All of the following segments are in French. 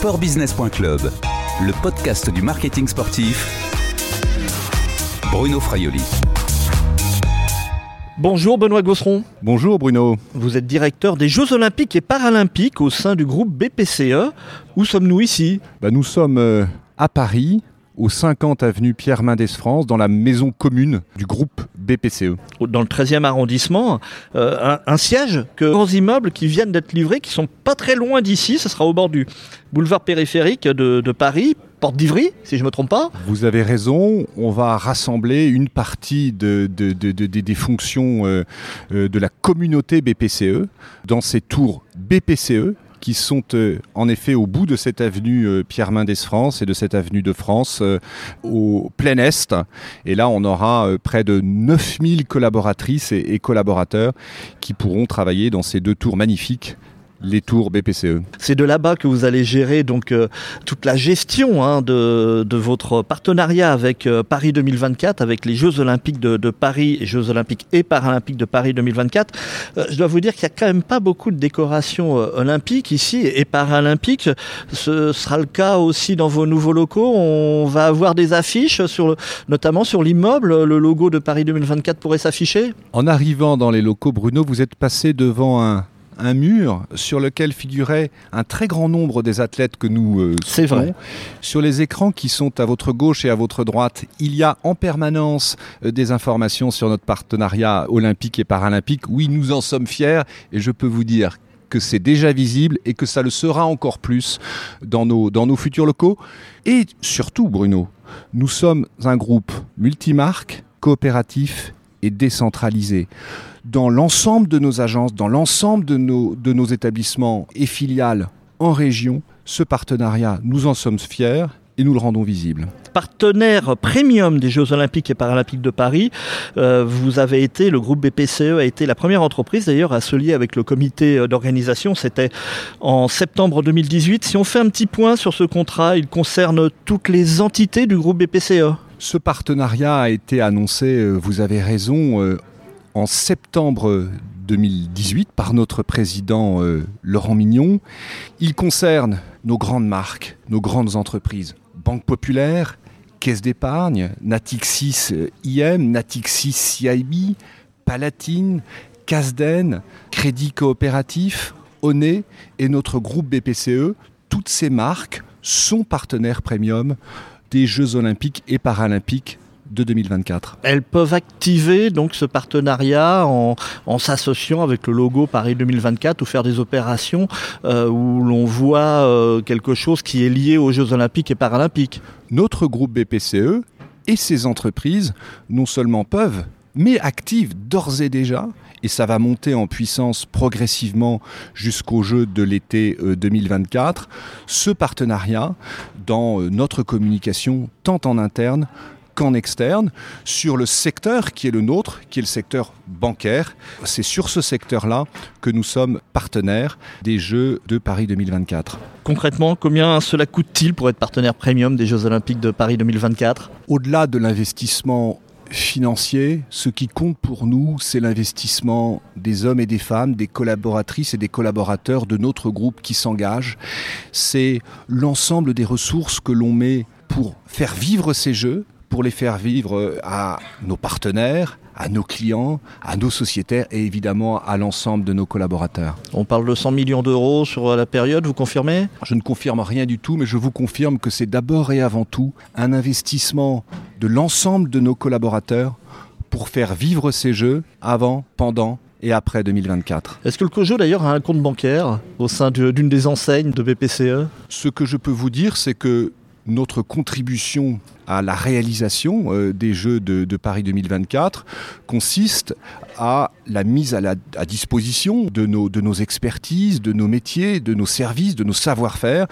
sportbusiness.club, le podcast du marketing sportif. Bruno Fraioli. Bonjour Benoît Gosseron. Bonjour Bruno. Vous êtes directeur des Jeux Olympiques et Paralympiques au sein du groupe BPCE. Où sommes-nous ici? Bah, Nous sommes euh, à Paris, au 50 avenue Pierre Mendès France, dans la maison commune du groupe BPCE. Dans le 13e arrondissement, euh, un, siège que grands immeubles qui viennent d'être livrés, qui sont pas très loin d'ici, ce sera au bord du boulevard périphérique de, Paris, porte d'Ivry, si je ne me trompe pas. Vous avez raison, on va rassembler une partie de, des fonctions euh, euh, de la communauté BPCE dans ces tours BPCE qui sont euh, en effet au bout de cette avenue euh, Pierre Mendès France et de cette avenue de France euh, au plein Est. Et là, on aura près de 9000 collaboratrices et collaborateurs qui pourront travailler dans ces deux tours magnifiques les tours BPCE. C'est de là-bas que vous allez gérer donc euh, toute la gestion hein, de, votre partenariat avec euh, Paris 2024, avec les Jeux Olympiques de, Paris et Jeux Olympiques et Paralympiques de Paris 2024. Euh, je dois vous dire qu'il n'y a quand même pas beaucoup de décorations olympiques ici et paralympiques. Ce sera le cas aussi dans vos nouveaux locaux. On va avoir des affiches, sur notamment sur l'immeuble. Le logo de Paris 2024 pourrait s'afficher. En arrivant dans les locaux, Bruno, vous êtes passé devant un, un mur sur lequel figurait un très grand nombre des athlètes que nous euh, C'est vrai. Sur les écrans qui sont à votre gauche et à votre droite, il y a en permanence euh, des informations sur notre partenariat olympique et paralympique. Oui, nous en sommes fiers et je peux vous dire que c'est déjà visible et que ça le sera encore plus dans nos, dans nos futurs locaux. Et surtout, Bruno, nous sommes un groupe multimarque, coopératif et décentralisé dans l'ensemble de nos agences, dans l'ensemble de nos, de nos établissements et filiales en région, ce partenariat, nous en sommes fiers et nous le rendons visible. Partenaire premium des Jeux Olympiques et Paralympiques de Paris, euh, vous avez été, le groupe BPCE a été la première entreprise d'ailleurs à se lier avec le comité d'organisation. C'était en septembre 2018. Si on fait un petit point sur ce contrat, il concerne toutes les entités du groupe BPCE. Ce partenariat a été annoncé, euh, vous avez raison, euh, en septembre 2018 par notre président euh, Laurent Mignon. Il concerne nos grandes marques, nos grandes entreprises, Banque Populaire, Caisse d'épargne, Natixis IM, Natixis CIB, Palatine, Casden, Crédit Coopératif, Oné et notre groupe BPCE. Toutes ces marques sont partenaires premium des Jeux olympiques et paralympiques de 2024. Elles peuvent activer donc ce partenariat en, s'associant avec le logo Paris 2024 ou faire des opérations euh, où l'on voit euh, quelque chose qui est lié aux Jeux olympiques et paralympiques. Notre groupe BPCE et ses entreprises non seulement peuvent, mais activent d'ores et déjà et ça va monter en puissance progressivement jusqu'au jeu de l'été 2024, euh, ce partenariat dans notre communication tant en interne qu'en externe, sur le secteur qui est le nôtre, qui est le secteur bancaire. C'est sur ce secteur-là que nous sommes partenaires des Jeux de Paris 2024. Concrètement, combien cela coûte-t-il pour être partenaire premium des Jeux Olympiques de Paris 2024 Au-delà de l'investissement financier, ce qui compte pour nous, c'est l'investissement des hommes et des femmes, des collaboratrices et des collaborateurs de notre groupe qui s'engagent. C'est l'ensemble des ressources que l'on met pour faire vivre ces jeux, pour les faire vivre euh, à nos partenaires, à nos clients, à nos sociétaires et évidemment à l'ensemble de nos collaborateurs. On parle de 100 millions d'euros sur la période, vous confirmez? Je ne confirme rien du tout, mais je vous confirme que c'est d'abord et avant tout un investissement de l'ensemble de nos collaborateurs pour faire vivre ces jeux avant, pendant et après 2024. Est-ce que le COJO d'ailleurs a un compte bancaire au sein d'une des enseignes de BPCE Ce que je peux vous dire, c'est que notre contribution à la réalisation euh, des Jeux de, Paris 2024 consiste à la mise à, la, disposition de nos, de nos expertises, de nos métiers, de nos services, de nos savoir-faire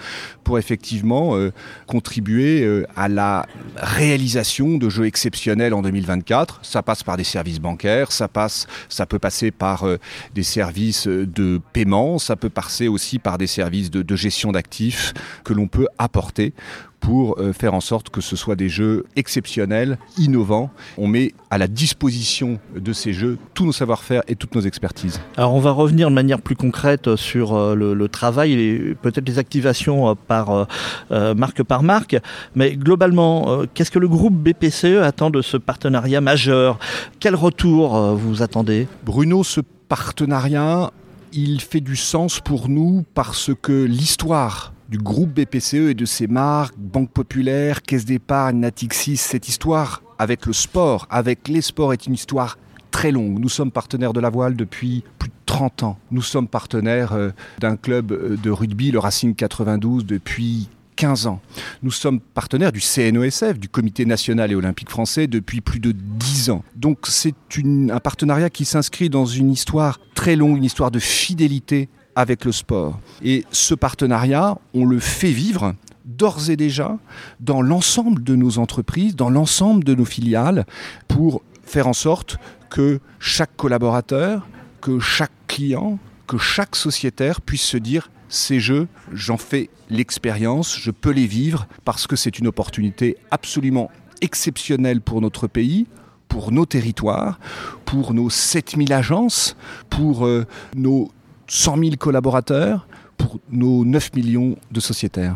pour effectivement euh, contribuer euh, à la réalisation de Jeux exceptionnels en 2024. Ça passe par des services bancaires, ça, passe, ça peut passer par des services de paiement, ça peut passer aussi par des services de, de gestion d'actifs que l'on peut apporter pour faire en sorte que ce soit des des jeux exceptionnels, innovants. On met à la disposition de ces jeux tous nos savoir-faire et toutes nos expertises. Alors on va revenir de manière plus concrète sur euh, le, travail et peut-être les activations euh, par euh, marque par marque. Mais globalement, qu'est-ce que le groupe BPCE attend de ce partenariat majeur? Quel retour vous attendez? Bruno, ce partenariat, il fait du sens pour nous parce que l'histoire du groupe BPCE et de ses marques, Banque Populaire, Caisse d'épargne, Natixis, cette histoire avec le sport, avec les sports est une histoire très longue. Nous sommes partenaires de la voile depuis plus de 30 ans. Nous sommes partenaires euh, d'un club euh, de rugby, le Racing 92, depuis 15 ans. Nous sommes partenaires du CNOSF, du Comité national et olympique français, depuis plus de 10 ans. Donc c'est un partenariat qui s'inscrit dans une histoire très longue, une histoire de fidélité avec le sport. Et ce partenariat, on le fait vivre d'ores et déjà dans l'ensemble de nos entreprises, dans l'ensemble de nos filiales, pour faire en sorte que chaque collaborateur, que chaque client, que chaque sociétaire puisse se dire ces jeux, j'en fais l'expérience, je peux les vivre parce que c'est une opportunité absolument exceptionnelle pour notre pays, pour nos territoires, pour nos 7000 agences, pour euh, nos 100 000 collaborateurs pour nos 9 millions de sociétaires.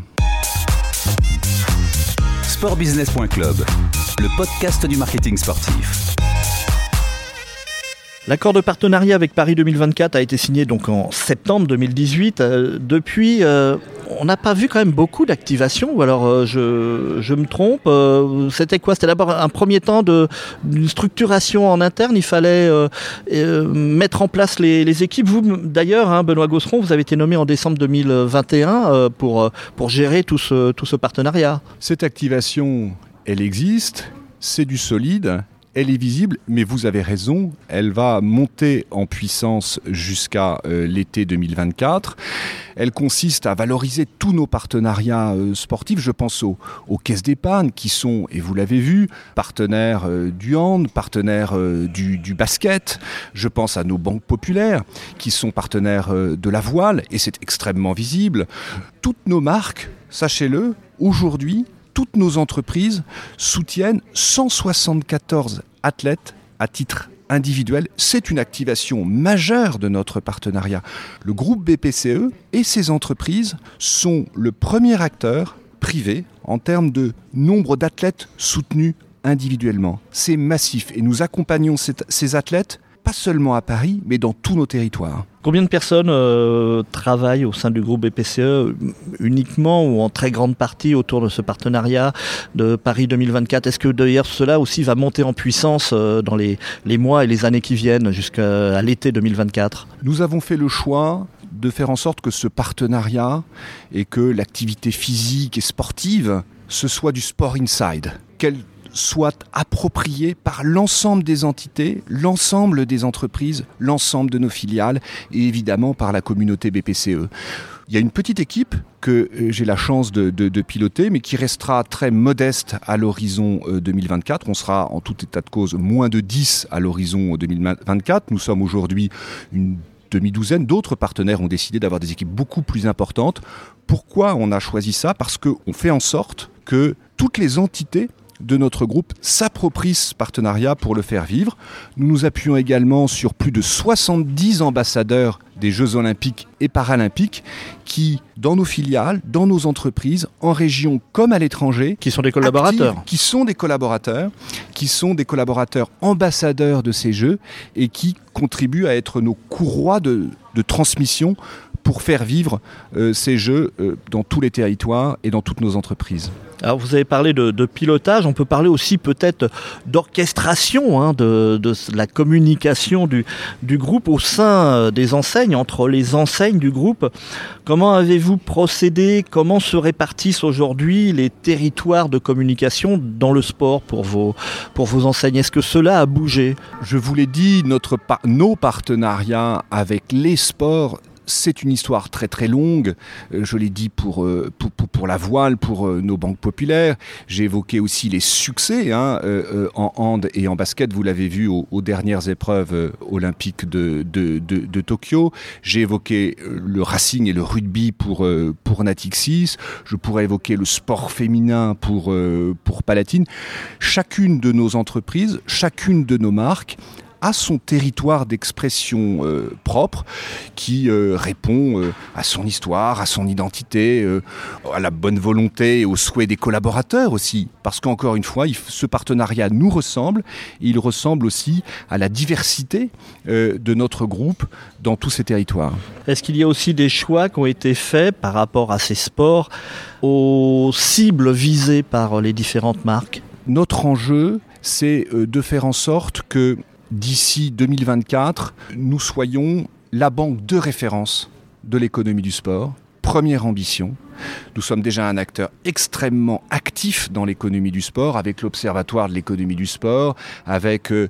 Sportbusiness.club, le podcast du marketing sportif. L'accord de partenariat avec Paris 2024 a été signé donc en septembre 2018. Euh, depuis, euh, on n'a pas vu quand même beaucoup d'activation, ou alors euh, je, me trompe. C'était quoi? C'était d'abord un premier temps d'une structuration en interne. Il fallait mettre en place les, équipes. Vous, d'ailleurs, hein, Benoît Gosseron, vous avez été nommé en décembre 2021 pour, pour gérer tout ce, tout ce partenariat. Cette activation, elle existe. C'est du solide elle est visible, mais vous avez raison, elle va monter en puissance jusqu'à euh, l'été 2024. Elle consiste à valoriser tous nos partenariats euh, sportifs. Je pense aux, caisses d'épargne qui sont, et vous l'avez vu, partenaires euh, du hand, partenaires du, du, basket. Je pense à nos banques populaires qui sont partenaires de la voile, et c'est extrêmement visible. Toutes nos marques, sachez-le, aujourd'hui, toutes nos entreprises soutiennent 174 athlètes à titre individuel. C'est une activation majeure de notre partenariat. Le groupe BPCE et ses entreprises sont le premier acteur privé en termes de nombre d'athlètes soutenus individuellement. C'est massif et nous accompagnons ces athlètes pas seulement à Paris, mais dans tous nos territoires. Combien de personnes euh, travaillent au sein du groupe BPCE uniquement ou en très grande partie autour de ce partenariat de Paris 2024 Est-ce que d'ailleurs cela aussi va monter en puissance euh, dans les, les mois et les années qui viennent jusqu'à l'été 2024 Nous avons fait le choix de faire en sorte que ce partenariat et que l'activité physique et sportive, ce soit du sport inside soit approprié par l'ensemble des entités, l'ensemble des entreprises, l'ensemble de nos filiales et évidemment par la communauté BPCE. Il y a une petite équipe que euh, j'ai la chance de, piloter, mais qui restera très modeste à l'horizon 2024. Euh, On sera en tout état de cause moins de 10 à l'horizon 2024. Nous sommes aujourd'hui une demi-douzaine. D'autres partenaires ont décidé d'avoir des équipes beaucoup plus importantes. Pourquoi on a choisi ça? Parce qu'on fait en sorte que toutes les entités de notre groupe s'approprie ce partenariat pour le faire vivre. Nous nous appuyons également sur plus de 70 ambassadeurs des Jeux olympiques et paralympiques qui, dans nos filiales, dans nos entreprises, en région comme à l'étranger, qui sont des collaborateurs, qui sont des collaborateurs, qui sont des collaborateurs ambassadeurs de ces Jeux et qui contribuent à être nos courroies de, transmission pour faire vivre euh, ces jeux euh, dans tous les territoires et dans toutes nos entreprises. Alors vous avez parlé de, pilotage, on peut parler aussi peut-être d'orchestration hein, de, la communication du, du, groupe au sein euh, des enseignes, entre les enseignes du groupe. Comment avez-vous procédé? Comment se répartissent aujourd'hui les territoires de communication dans le sport pour vos, pour vos enseignes? Est-ce que cela a bougé? Je vous l'ai dit, notre, nos partenariats avec les sports c'est une histoire très très longue. Euh, je l'ai dit pour, euh, pour, pour, la voile, pour euh, nos banques populaires. J'ai évoqué aussi les succès hein, en hand et en basket. Vous l'avez vu aux, dernières épreuves olympiques de, de, de, Tokyo. J'ai évoqué le racing et le rugby pour, pour Natixis. Je pourrais évoquer le sport féminin pour, pour Palatine. Chacune de nos entreprises, chacune de nos marques a son territoire d'expression euh, propre qui euh, répond euh, à son histoire, à son identité, à la bonne volonté et aux souhaits des collaborateurs aussi. Parce qu'encore une fois, ce partenariat nous ressemble et il ressemble aussi à la diversité de notre groupe dans tous ces territoires. Est-ce qu'il y a aussi des choix qui ont été faits par rapport à ces sports, aux cibles visées par les différentes marques? Notre enjeu, c'est de faire en sorte que d'ici 2024, nous soyons la banque de référence de l'économie du sport. Première ambition, nous sommes déjà un acteur extrêmement actif dans l'économie du sport, avec l'Observatoire de l'économie du sport, avec euh,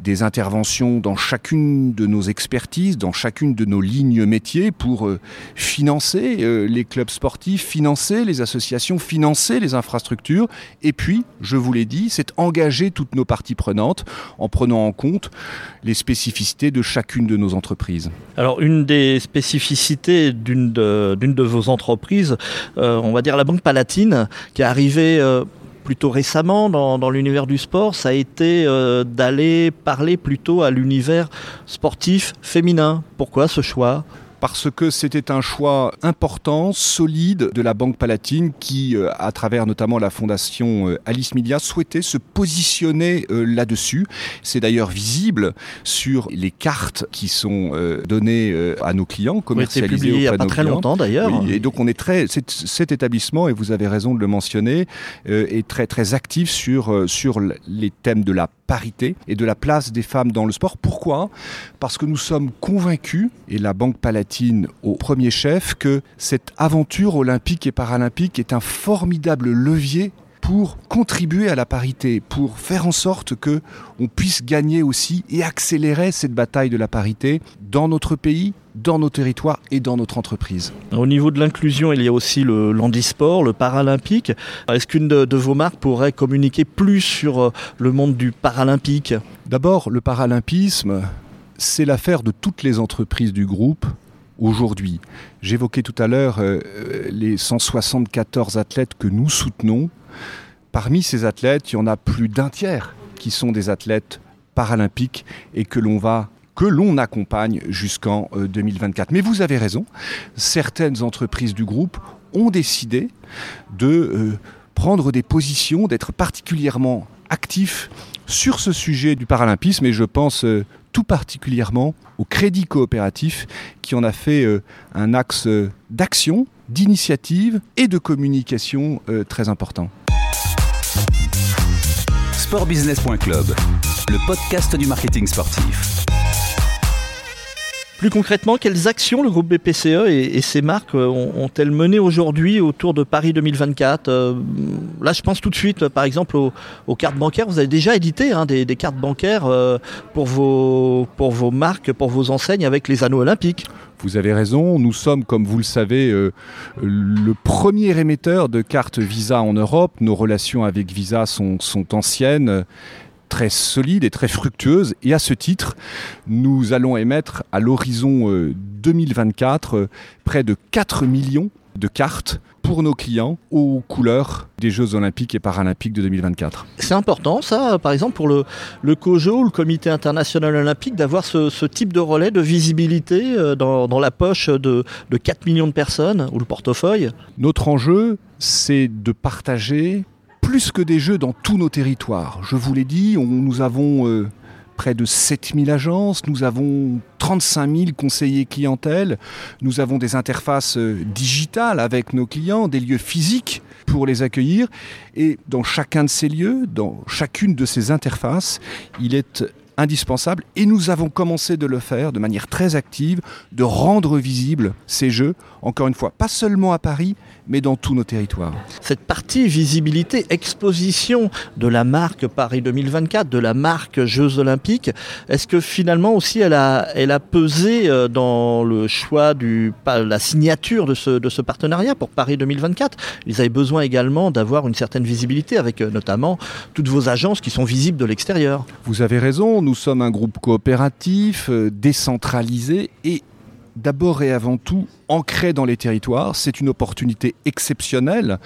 des interventions dans chacune de nos expertises, dans chacune de nos lignes métiers pour euh, financer euh, les clubs sportifs, financer les associations, financer les infrastructures. Et puis, je vous l'ai dit, c'est engager toutes nos parties prenantes en prenant en compte les spécificités de chacune de nos entreprises. Alors, une des spécificités d'une de, vos entreprises, on va dire la Banque Palatine, qui est arrivée euh, plutôt récemment dans, l'univers du sport, ça a été euh, d'aller parler plutôt à l'univers sportif féminin. Pourquoi ce choix? Parce que c'était un choix important, solide de la Banque Palatine qui, euh, à travers notamment la fondation euh, Alice Media, souhaitait se positionner euh, là-dessus. C'est d'ailleurs visible sur les cartes qui sont données à nos clients, commercialisées il n'y a pas très longtemps d'ailleurs. et donc on est très, cet établissement, et vous avez raison de le mentionner, est très très actif sur sur les thèmes de la parité et de la place des femmes dans le sport. Pourquoi? Parce que nous sommes convaincus, et la Banque Palatine au premier chef, que cette aventure olympique et paralympique est un formidable levier pour contribuer à la parité, pour faire en sorte que on puisse gagner aussi et accélérer cette bataille de la parité dans notre pays, dans nos territoires et dans notre entreprise. Au niveau de l'inclusion, il y a aussi le l'handisport, le paralympique. Est-ce qu'une de, vos marques pourrait communiquer plus sur euh, le monde du paralympique? D'abord, le paralympisme, c'est l'affaire de toutes les entreprises du groupe aujourd'hui. J'évoquais tout à l'heure euh, les 174 athlètes que nous soutenons Parmi ces athlètes, il y en a plus d'un tiers qui sont des athlètes paralympiques et que l'on va que l'on accompagne jusqu'en 2024. Euh, Mais vous avez raison, certaines entreprises du groupe ont décidé de euh, prendre des positions, d'être particulièrement actifs sur ce sujet du paralympisme et je pense tout particulièrement au Crédit Coopératif qui en a fait un axe d'action, d'initiative et de communication très important. Sportbusiness.club, le podcast du marketing sportif. Plus concrètement, quelles actions le groupe BPCE et, ses marques euh, ont-elles mené aujourd'hui autour de Paris 2024 euh, Là, je pense tout de suite, par exemple, aux, cartes bancaires. Vous avez déjà édité hein, des, cartes bancaires euh, pour, vos, marques, pour vos enseignes avec les anneaux olympiques. Vous avez raison, nous sommes, comme vous le savez, le premier émetteur de cartes Visa en Europe. Nos relations avec Visa sont anciennes très solide et très fructueuse. Et à ce titre, nous allons émettre à l'horizon 2024 euh, euh, près de 4 millions de cartes pour nos clients aux couleurs des Jeux Olympiques et Paralympiques de 2024. C'est important ça, par exemple pour le, le COJO ou le Comité International Olympique, d'avoir ce, type de relais de visibilité euh, dans, la poche de, de 4 millions de personnes ou le portefeuille? Notre enjeu, c'est de partager plus que des jeux dans tous nos territoires. Je vous l'ai dit, nous avons euh, près de 7000 agences, nous avons 35 000 conseillers clientèle, nous avons des interfaces euh, digitales avec nos clients, des lieux physiques pour les accueillir. Et dans chacun de ces lieux, dans chacune de ces interfaces, il est indispensable et nous avons commencé de le faire de manière très active, de rendre visibles ces jeux, encore une fois, pas seulement à Paris, mais dans tous nos territoires. Cette partie visibilité, exposition de la marque Paris 2024, de la marque Jeux Olympiques, est-ce que finalement aussi elle a, elle a pesé euh, dans le choix du, la signature de ce, de ce partenariat pour Paris 2024 Ils avaient besoin également d'avoir une certaine visibilité avec euh, notamment toutes vos agences qui sont visibles de l'extérieur. Vous avez raison, nous sommes un groupe coopératif, euh, décentralisé et d'abord et avant tout ancré dans les territoires. C'est une opportunité exceptionnelle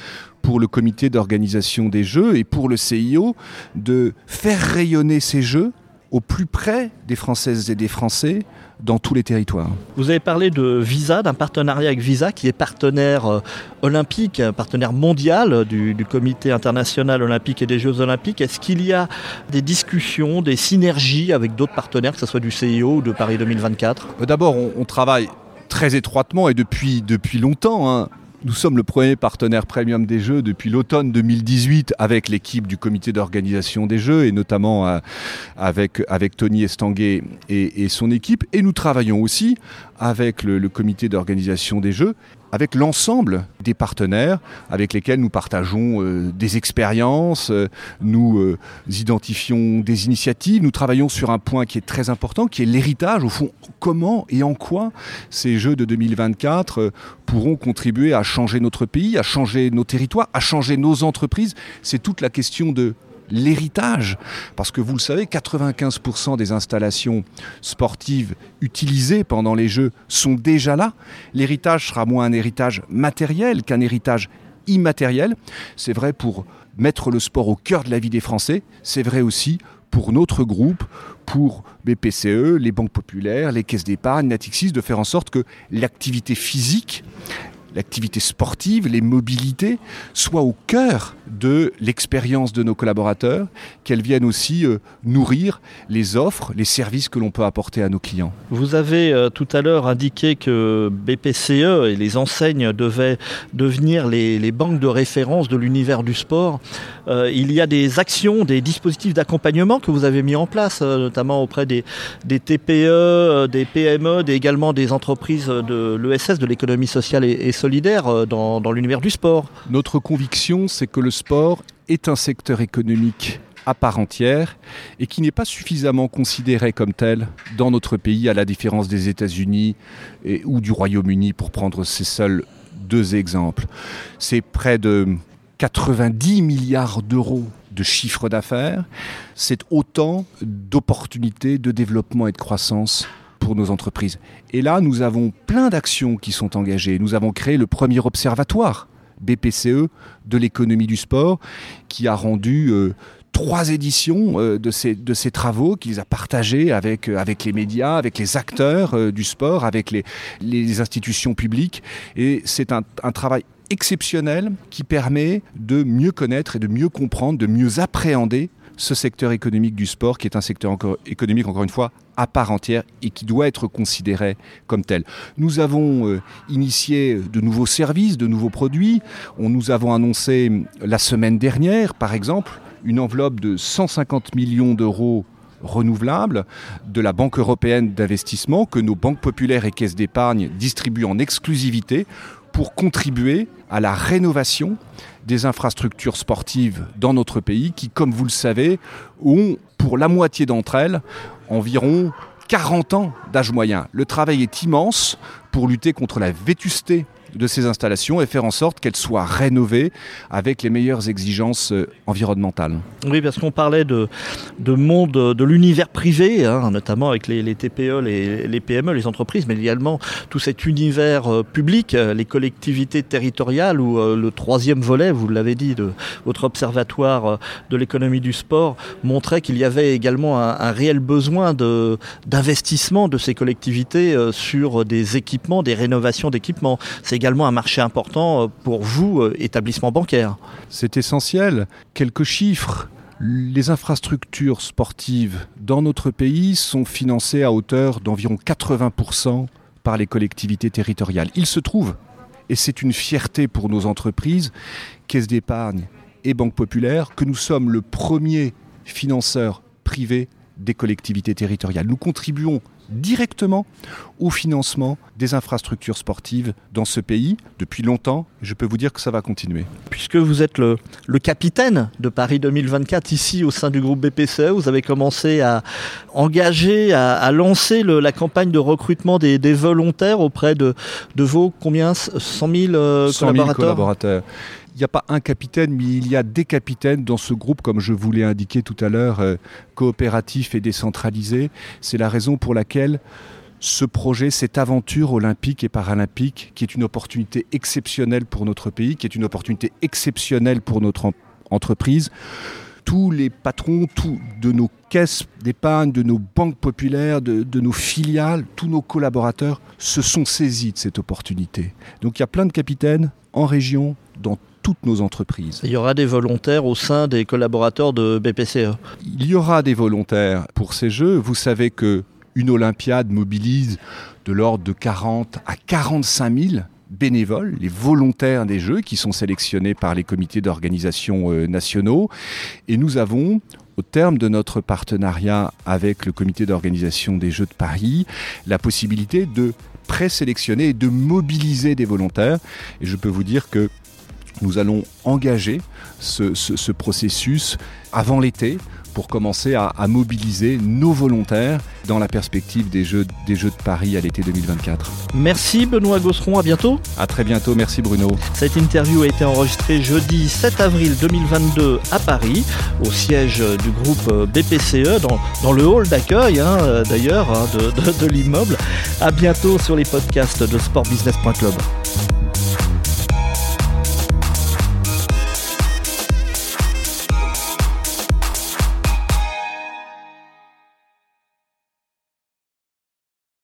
pour le comité d'organisation des Jeux et pour le CIO de faire rayonner ces Jeux au plus près des Françaises et des Français dans tous les territoires. Vous avez parlé de Visa, d'un partenariat avec Visa qui est partenaire euh, olympique, partenaire mondial du, du, Comité international olympique et des Jeux olympiques. Est-ce qu'il y a des discussions, des synergies avec d'autres partenaires, que ce soit du CIO ou de Paris 2024 euh, D'abord, on, on, travaille très étroitement et depuis, depuis longtemps hein, nous sommes le premier partenaire premium des Jeux depuis l'automne 2018 avec l'équipe du comité d'organisation des Jeux et notamment euh, avec, Tony Estanguet et, son équipe. Et nous travaillons aussi avec le comité d'organisation des Jeux avec l'ensemble des partenaires avec lesquels nous partageons euh, des expériences, euh, nous euh, identifions des initiatives, nous travaillons sur un point qui est très important, qui est l'héritage, au fond, comment et en quoi ces Jeux de 2024 euh, pourront contribuer à changer notre pays, à changer nos territoires, à changer nos entreprises. C'est toute la question de l'héritage. Parce que vous le savez, 95% des installations sportives utilisées pendant les Jeux sont déjà là. L'héritage sera moins un héritage matériel qu'un héritage immatériel. C'est vrai pour mettre le sport au cœur de la vie des Français. C'est vrai aussi pour notre groupe, pour BPCE, les banques populaires, les caisses d'épargne, Natixis, de faire en sorte que l'activité physique l'activité sportive, les mobilités soient au cœur de l'expérience de nos collaborateurs, qu'elles viennent aussi euh, nourrir les offres, les services que l'on peut apporter à nos clients. Vous avez euh, tout à l'heure indiqué que BPCE et les enseignes devaient devenir les, banques de référence de l'univers du sport. Euh, il y a des actions, des dispositifs d'accompagnement que vous avez mis en place, notamment auprès des, TPE, des PME, des, également des entreprises de l'ESS, de l'économie sociale et, et solidaire euh, dans, dans l'univers du sport. Notre conviction, c'est que le sport est un secteur économique à part entière et qui n'est pas suffisamment considéré comme tel dans notre pays, à la différence des États-Unis ou du Royaume-Uni, pour prendre ces seuls deux exemples. C'est près de 90 milliards d'euros de chiffre d'affaires, c'est autant d'opportunités de développement et de croissance pour nos entreprises. Et là, nous avons plein d'actions qui sont engagées. Nous avons créé le premier observatoire BPCE de l'économie du sport qui a rendu euh, trois éditions euh, de, ces, de ces travaux qu'il a partagés avec, euh, les médias, avec les acteurs du sport, avec les, institutions publiques. Et c'est un travail exceptionnel qui permet de mieux connaître et de mieux comprendre, de mieux appréhender ce secteur économique du sport qui est un secteur économique encore une fois à part entière et qui doit être considéré comme tel. Nous avons euh, initié de nouveaux services, de nouveaux produits. On nous avons annoncé la semaine dernière, par exemple, une enveloppe de 150 millions d'euros renouvelables de la Banque européenne d'investissement que nos banques populaires et caisses d'épargne distribuent en exclusivité pour contribuer à la rénovation des infrastructures sportives dans notre pays qui, comme vous le savez, ont pour la moitié d'entre elles environ 40 ans d'âge moyen. Le travail est immense pour lutter contre la vétusté de ces installations et faire en sorte qu'elles soient rénovées avec les meilleures exigences euh, environnementales. Oui, parce qu'on parlait de, de monde de l'univers privé, hein, notamment avec les, les TPE, les, PME, les entreprises, mais également tout cet univers euh, public, euh, les collectivités territoriales euh, le troisième volet, vous l'avez dit, de votre observatoire de l'économie du sport montrait qu'il y avait également un, réel besoin d'investissement de, ces collectivités sur des équipements, des rénovations d'équipements. Également un marché important euh, pour vous, euh, établissement bancaire. C'est essentiel. Quelques chiffres. Les infrastructures sportives dans notre pays sont financées à hauteur d'environ 80% par les collectivités territoriales. Il se trouve, et c'est une fierté pour nos entreprises, caisses d'épargne et banques populaires, que nous sommes le premier financeur privé des collectivités territoriales. Nous contribuons directement au financement des infrastructures sportives dans ce pays depuis longtemps. Je peux vous dire que ça va continuer. Puisque vous êtes le, le capitaine de Paris 2024 ici au sein du groupe BPCE, vous avez commencé à engager, à, à lancer le, la campagne de recrutement des, des, volontaires auprès de, de vos combien? 100 000, euh, 100 000 collaborateurs, collaborateurs. N'y a pas un capitaine, mais il y a des capitaines dans ce groupe, comme je vous l'ai indiqué tout à l'heure, euh, coopératif et décentralisé. C'est la raison pour laquelle ce projet, cette aventure olympique et paralympique, qui est une opportunité exceptionnelle pour notre pays, qui est une opportunité exceptionnelle pour notre en entreprise, tous les patrons tous de nos caisses d'épargne, de nos banques populaires, de, de, nos filiales, tous nos collaborateurs se sont saisis de cette opportunité. Donc il y a plein de capitaines en région, dans toutes nos entreprises. Il y aura des volontaires au sein des collaborateurs de BPCE. Il y aura des volontaires pour ces jeux. Vous savez que une Olympiade mobilise de l'ordre de 40 à 45 000 bénévoles, les volontaires des Jeux qui sont sélectionnés par les comités d'organisation euh, nationaux. Et nous avons, au terme de notre partenariat avec le comité d'organisation des Jeux de Paris, la possibilité de présélectionner et de mobiliser des volontaires. Et je peux vous dire que nous allons engager ce, ce, ce processus avant l'été pour commencer à, à, mobiliser nos volontaires dans la perspective des Jeux, des Jeux de Paris à l'été 2024. Merci Benoît Gosseron, à bientôt. À très bientôt, merci Bruno. Cette interview a été enregistrée jeudi 7 avril 2022 à Paris, au siège du groupe BPCE, dans, dans le hall d'accueil hein, d'ailleurs hein, de, de, de l'immeuble. À bientôt sur les podcasts de sportbusiness.club.